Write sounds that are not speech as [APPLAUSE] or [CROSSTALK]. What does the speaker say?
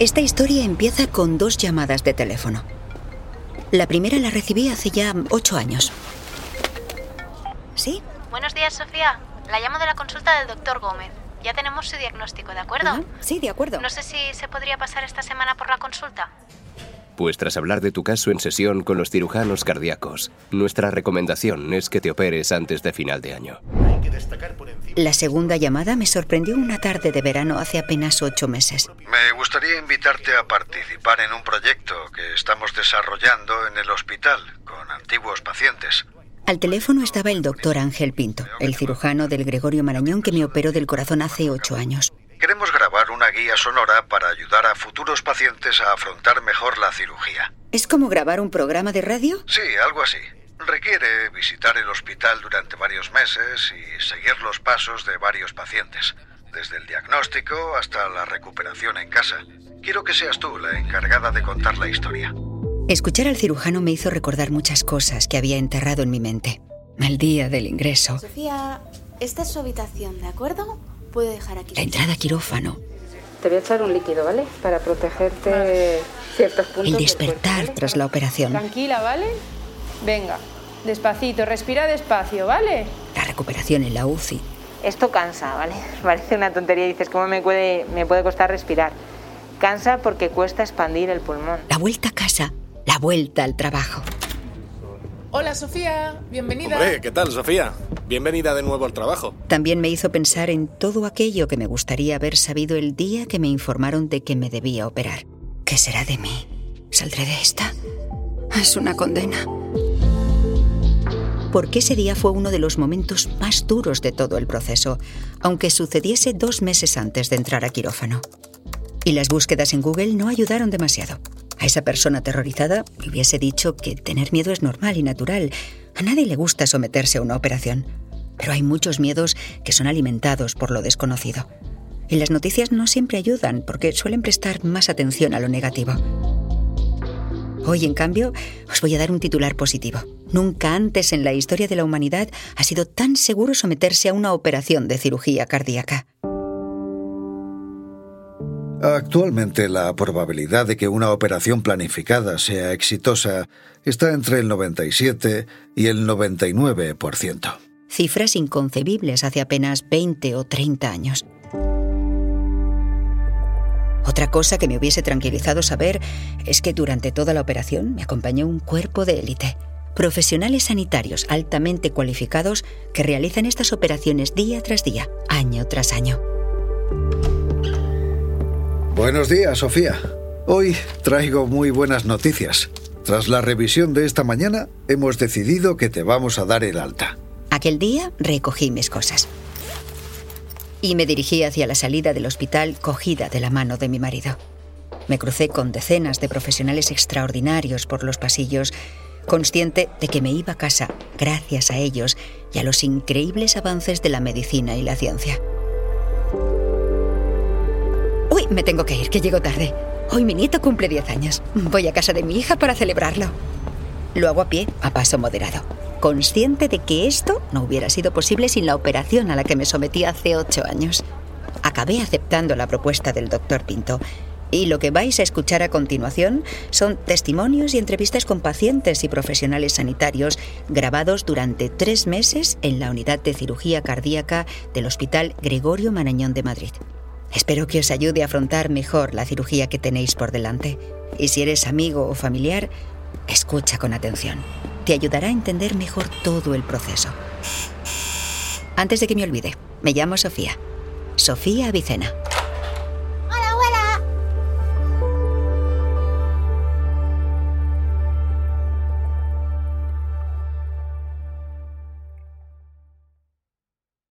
Esta historia empieza con dos llamadas de teléfono. La primera la recibí hace ya ocho años. ¿Sí? Buenos días, Sofía. La llamo de la consulta del doctor Gómez. Ya tenemos su diagnóstico, ¿de acuerdo? Sí, de acuerdo. No sé si se podría pasar esta semana por la consulta. Pues tras hablar de tu caso en sesión con los cirujanos cardíacos, nuestra recomendación es que te operes antes de final de año. La segunda llamada me sorprendió una tarde de verano hace apenas ocho meses. Me gustaría invitarte a participar en un proyecto que estamos desarrollando en el hospital con antiguos pacientes. Al teléfono estaba el doctor Ángel Pinto, el cirujano del Gregorio Marañón que me operó del corazón hace ocho años. Queremos grabar una guía sonora para ayudar a futuros pacientes a afrontar mejor la cirugía. ¿Es como grabar un programa de radio? Sí, algo así. Requiere visitar el hospital durante varios meses y seguir los pasos de varios pacientes, desde el diagnóstico hasta la recuperación en casa. Quiero que seas tú la encargada de contar la historia. Escuchar al cirujano me hizo recordar muchas cosas que había enterrado en mi mente. El día del ingreso, Sofía, esta es su habitación, ¿de acuerdo? Puede dejar aquí. la entrada a quirófano, Te voy a echar un líquido, ¿vale? Para protegerte ciertos puntos. el despertar tras la operación, Tranquila, ¿vale? Venga, despacito, respira despacio, ¿vale? la recuperación en la UCI, Esto cansa, ¿vale? [LAUGHS] Parece una tontería. Dices, ¿cómo me puede, me puede costar respirar? Cansa porque cuesta expandir el pulmón. la vuelta a casa, la vuelta al trabajo. Hola Sofía, bienvenida. Hombre, ¿qué tal, Sofía? Bienvenida de nuevo al trabajo. También me hizo pensar en todo aquello que me gustaría haber sabido el día que me informaron de que me debía operar. ¿Qué será de mí? ¿Saldré de esta? Es una condena. Porque ese día fue uno de los momentos más duros de todo el proceso, aunque sucediese dos meses antes de entrar a quirófano. Y las búsquedas en Google no ayudaron demasiado. A esa persona aterrorizada le hubiese dicho que tener miedo es normal y natural. A nadie le gusta someterse a una operación. Pero hay muchos miedos que son alimentados por lo desconocido. Y las noticias no siempre ayudan porque suelen prestar más atención a lo negativo. Hoy, en cambio, os voy a dar un titular positivo. Nunca antes en la historia de la humanidad ha sido tan seguro someterse a una operación de cirugía cardíaca. Actualmente la probabilidad de que una operación planificada sea exitosa está entre el 97 y el 99%. Cifras inconcebibles hace apenas 20 o 30 años. Otra cosa que me hubiese tranquilizado saber es que durante toda la operación me acompañó un cuerpo de élite. Profesionales sanitarios altamente cualificados que realizan estas operaciones día tras día, año tras año. Buenos días, Sofía. Hoy traigo muy buenas noticias. Tras la revisión de esta mañana, hemos decidido que te vamos a dar el alta. Aquel día recogí mis cosas. Y me dirigí hacia la salida del hospital cogida de la mano de mi marido. Me crucé con decenas de profesionales extraordinarios por los pasillos, consciente de que me iba a casa gracias a ellos y a los increíbles avances de la medicina y la ciencia. Uy, me tengo que ir, que llego tarde. Hoy mi nieto cumple 10 años. Voy a casa de mi hija para celebrarlo. Lo hago a pie, a paso moderado, consciente de que esto no hubiera sido posible sin la operación a la que me sometí hace ocho años. Acabé aceptando la propuesta del doctor Pinto. Y lo que vais a escuchar a continuación son testimonios y entrevistas con pacientes y profesionales sanitarios grabados durante tres meses en la unidad de cirugía cardíaca del Hospital Gregorio Marañón de Madrid. Espero que os ayude a afrontar mejor la cirugía que tenéis por delante. Y si eres amigo o familiar, escucha con atención. Te ayudará a entender mejor todo el proceso. Antes de que me olvide, me llamo Sofía. Sofía Avicena.